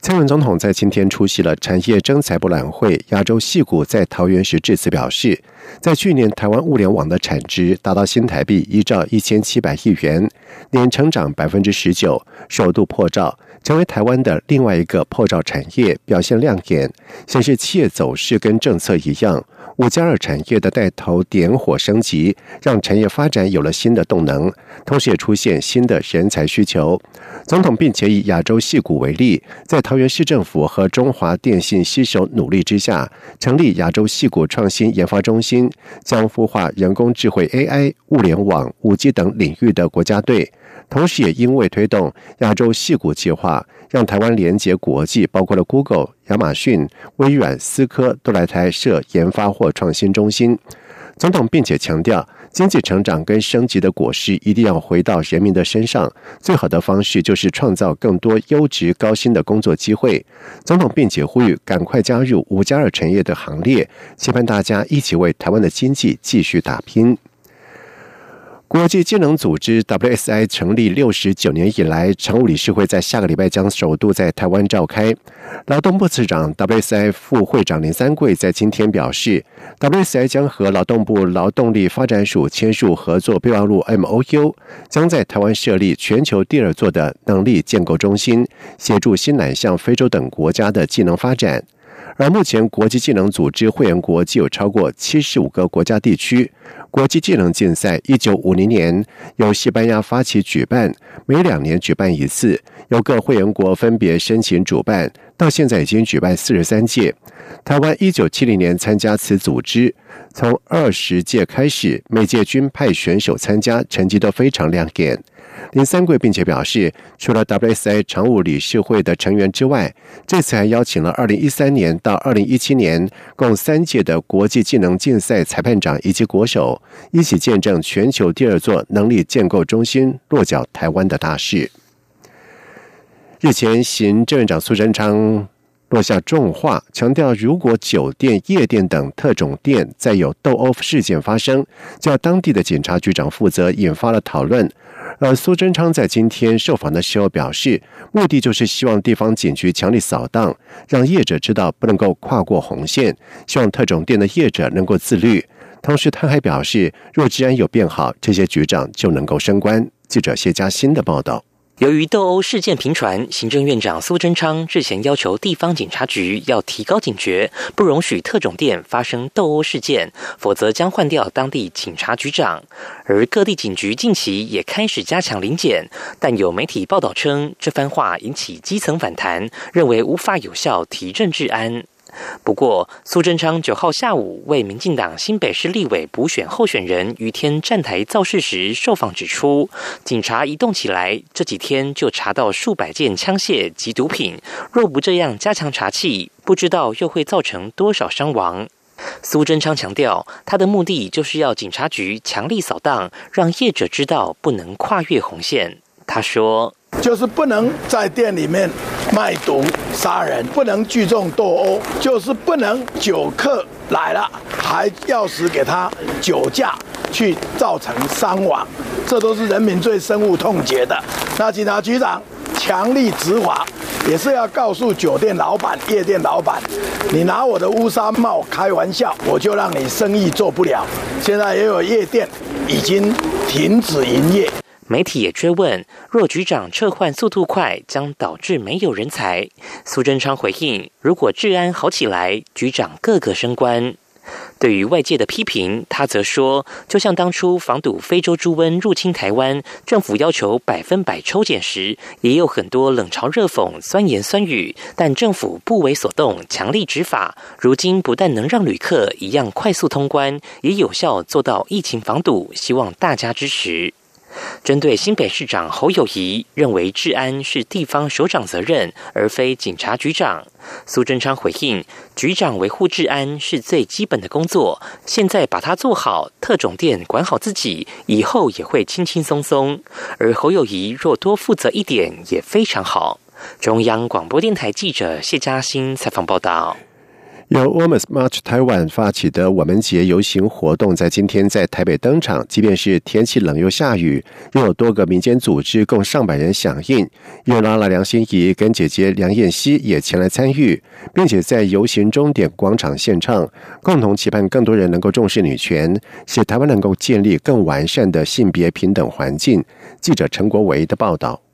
蔡英文总统在今天出席了产业征才博览会，亚洲戏股在桃园时致辞表示，在去年台湾物联网的产值达到新台币一兆一千七百亿元，年成长百分之十九，首度破兆，成为台湾的另外一个破兆产业，表现亮眼，显示企业走势跟政策一样。五加二产业的带头点火升级，让产业发展有了新的动能，同时也出现新的人才需求。总统并且以亚洲戏股为例，在桃园市政府和中华电信携手努力之下，成立亚洲戏股创新研发中心，将孵化人工智慧 AI、物联网、五 G 等领域的国家队。同时，也因为推动亚洲戏股计划，让台湾连接国际，包括了 Google、亚马逊、微软、思科都来台设研发或创新中心。总统并且强调，经济成长跟升级的果实一定要回到人民的身上，最好的方式就是创造更多优质高薪的工作机会。总统并且呼吁赶快加入五加二产业的行列，期盼大家一起为台湾的经济继续打拼。国际技能组织 WSI 成立六十九年以来，常务理事会在下个礼拜将首度在台湾召开。劳动部次长、WSI 副会长林三桂在今天表示，WSI 将和劳动部劳动力发展署签署合作备忘录 MOU，将在台湾设立全球第二座的能力建构中心，协助新南向非洲等国家的技能发展。而目前，国际技能组织会员国既有超过七十五个国家地区。国际技能竞赛，一九五零年由西班牙发起举办，每两年举办一次，由各会员国分别申请主办，到现在已经举办四十三届。台湾一九七零年参加此组织，从二十届开始，每届均派选手参加，成绩都非常亮眼。林三桂并且表示，除了 WSI 常务理事会的成员之外，这次还邀请了二零一三年到二零一七年共三届的国际技能竞赛裁判长以及国手，一起见证全球第二座能力建构中心落脚台湾的大事。日前，行政院长苏贞昌落下重话，强调如果酒店、夜店等特种店再有斗殴事件发生，叫当地的警察局长负责，引发了讨论。而苏贞昌在今天受访的时候表示，目的就是希望地方警局强力扫荡，让业者知道不能够跨过红线，希望特种店的业者能够自律。同时，他还表示，若治安有变好，这些局长就能够升官。记者谢佳欣的报道。由于斗殴事件频传，行政院长苏贞昌日前要求地方警察局要提高警觉，不容许特种店发生斗殴事件，否则将换掉当地警察局长。而各地警局近期也开始加强临检，但有媒体报道称，这番话引起基层反弹，认为无法有效提振治安。不过，苏贞昌九号下午为民进党新北市立委补选候选人于天站台造势时受访指出，警察一动起来，这几天就查到数百件枪械及毒品。若不这样加强查缉，不知道又会造成多少伤亡。苏贞昌强调，他的目的就是要警察局强力扫荡，让业者知道不能跨越红线。他说。就是不能在店里面卖毒杀人，不能聚众斗殴，就是不能酒客来了还钥匙给他酒驾，去造成伤亡，这都是人民最深恶痛绝的。那警察局长强力执法，也是要告诉酒店老板、夜店老板，你拿我的乌纱帽开玩笑，我就让你生意做不了。现在也有夜店已经停止营业。媒体也追问，若局长撤换速度快，将导致没有人才。苏贞昌回应：如果治安好起来，局长个个升官。对于外界的批评，他则说：就像当初防堵非洲猪瘟入侵台湾，政府要求百分百抽检时，也有很多冷嘲热讽、酸言酸语，但政府不为所动，强力执法。如今不但能让旅客一样快速通关，也有效做到疫情防堵。希望大家支持。针对新北市长侯友谊认为治安是地方首长责任，而非警察局长，苏贞昌回应：局长维护治安是最基本的工作，现在把它做好，特种店管好自己，以后也会轻轻松松。而侯友谊若多负责一点，也非常好。中央广播电台记者谢嘉欣采访报道。由 Women's March Taiwan 发起的我们节游行活动，在今天在台北登场。即便是天气冷又下雨，又有多个民间组织共上百人响应。又拉了梁心怡跟姐姐梁燕熙也前来参与，并且在游行终点广场献唱，共同期盼更多人能够重视女权，使台湾能够建立更完善的性别平等环境。记者陈国维的报道。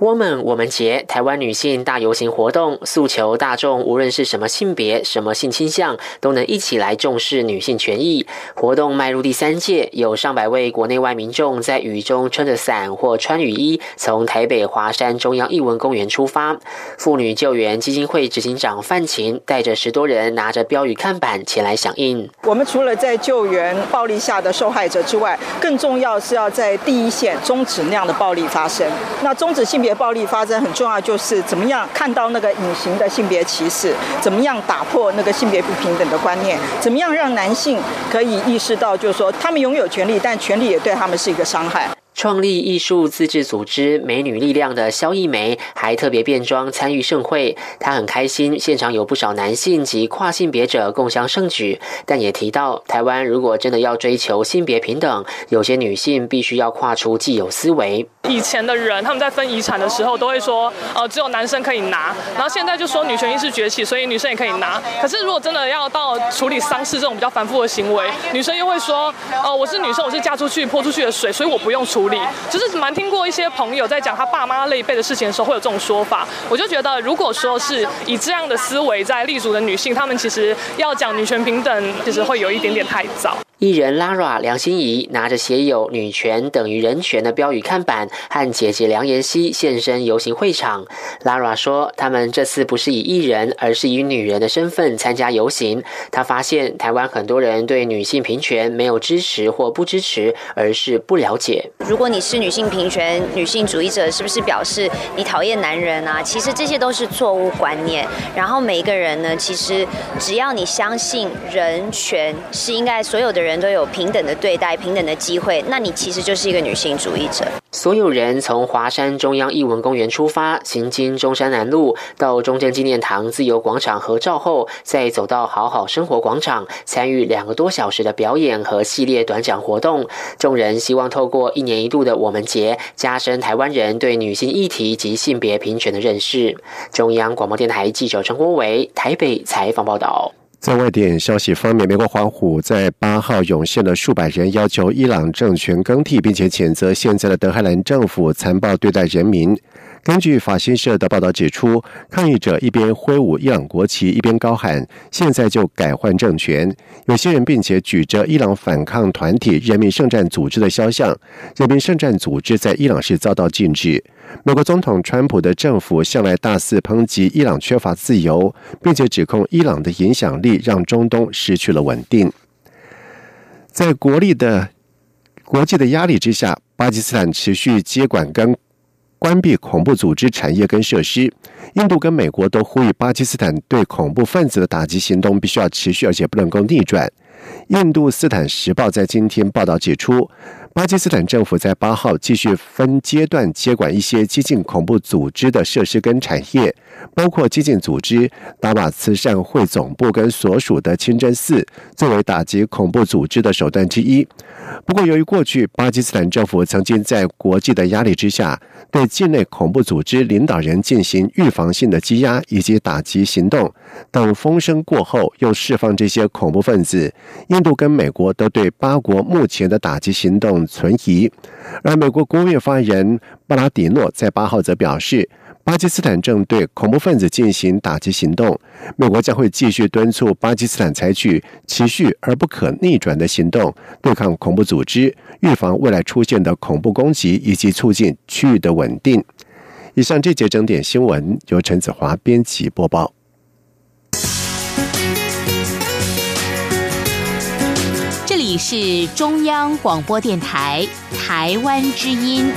我们我们节台湾女性大游行活动，诉求大众无论是什么性别、什么性倾向，都能一起来重视女性权益。活动迈入第三届，有上百位国内外民众在雨中撑着伞或穿雨衣，从台北华山中央艺文公园出发。妇女救援基金会执行长范琴带着十多人，拿着标语看板前来响应。我们除了在救援暴力下的受害者之外，更重要是要在第一线终止那样的暴力发生。那终止性别。暴力发生很重要，就是怎么样看到那个隐形的性别歧视，怎么样打破那个性别不平等的观念，怎么样让男性可以意识到，就是说他们拥有权利，但权利也对他们是一个伤害。创立艺术自治组织“美女力量”的萧艺梅还特别变装参与盛会，她很开心，现场有不少男性及跨性别者共襄盛举。但也提到，台湾如果真的要追求性别平等，有些女性必须要跨出既有思维。以前的人他们在分遗产的时候都会说，呃，只有男生可以拿，然后现在就说女权意识崛起，所以女生也可以拿。可是如果真的要到处理丧事这种比较繁复的行为，女生又会说，呃，我是女生，我是嫁出去泼出去的水，所以我不用处理。就是蛮听过一些朋友在讲他爸妈那一辈的事情的时候，会有这种说法。我就觉得，如果说是以这样的思维在立足的女性，她们其实要讲女权平等，其实会有一点点太早。艺人 Lara 梁心怡拿着写有“女权等于人权”的标语看板，和姐姐梁妍希现身游行会场。Lara 说：“他们这次不是以艺人，而是以女人的身份参加游行。她发现台湾很多人对女性平权没有支持或不支持，而是不了解。如果你是女性平权、女性主义者，是不是表示你讨厌男人啊？其实这些都是错误观念。然后每一个人呢，其实只要你相信人权是应该所有的人。”人都有平等的对待、平等的机会，那你其实就是一个女性主义者。所有人从华山中央艺文公园出发，行经中山南路到中正纪念堂自由广场合照后，再走到好好生活广场，参与两个多小时的表演和系列短讲活动。众人希望透过一年一度的我们节，加深台湾人对女性议题及性别平权的认识。中央广播电台记者陈国伟台北采访报道。在外电消息方面，美国黄虎在八号涌现了数百人，要求伊朗政权更替，并且谴责现在的德黑兰政府残暴对待人民。根据法新社的报道指出，抗议者一边挥舞伊朗国旗，一边高喊“现在就改换政权”。有些人并且举着伊朗反抗团体“人民圣战组织”的肖像。人民圣战组织在伊朗是遭到禁止。美国总统川普的政府向来大肆抨击伊朗缺乏自由，并且指控伊朗的影响力让中东失去了稳定。在国力的国际的压力之下，巴基斯坦持续接管跟。关闭恐怖组织产业跟设施，印度跟美国都呼吁巴基斯坦对恐怖分子的打击行动必须要持续，而且不能够逆转。印度斯坦时报在今天报道指出。巴基斯坦政府在八号继续分阶段接管一些激进恐怖组织的设施跟产业，包括激进组织达瓦慈善会总部跟所属的清真寺，作为打击恐怖组织的手段之一。不过，由于过去巴基斯坦政府曾经在国际的压力之下，对境内恐怖组织领导人进行预防性的羁押以及打击行动，等风声过后又释放这些恐怖分子，印度跟美国都对八国目前的打击行动。存疑，而美国国务院发言人布拉迪诺在八号则表示，巴基斯坦正对恐怖分子进行打击行动，美国将会继续敦促巴基斯坦采取持续而不可逆转的行动，对抗恐怖组织，预防未来出现的恐怖攻击，以及促进区域的稳定。以上这节整点新闻由陈子华编辑播报。你是中央广播电台台湾之音。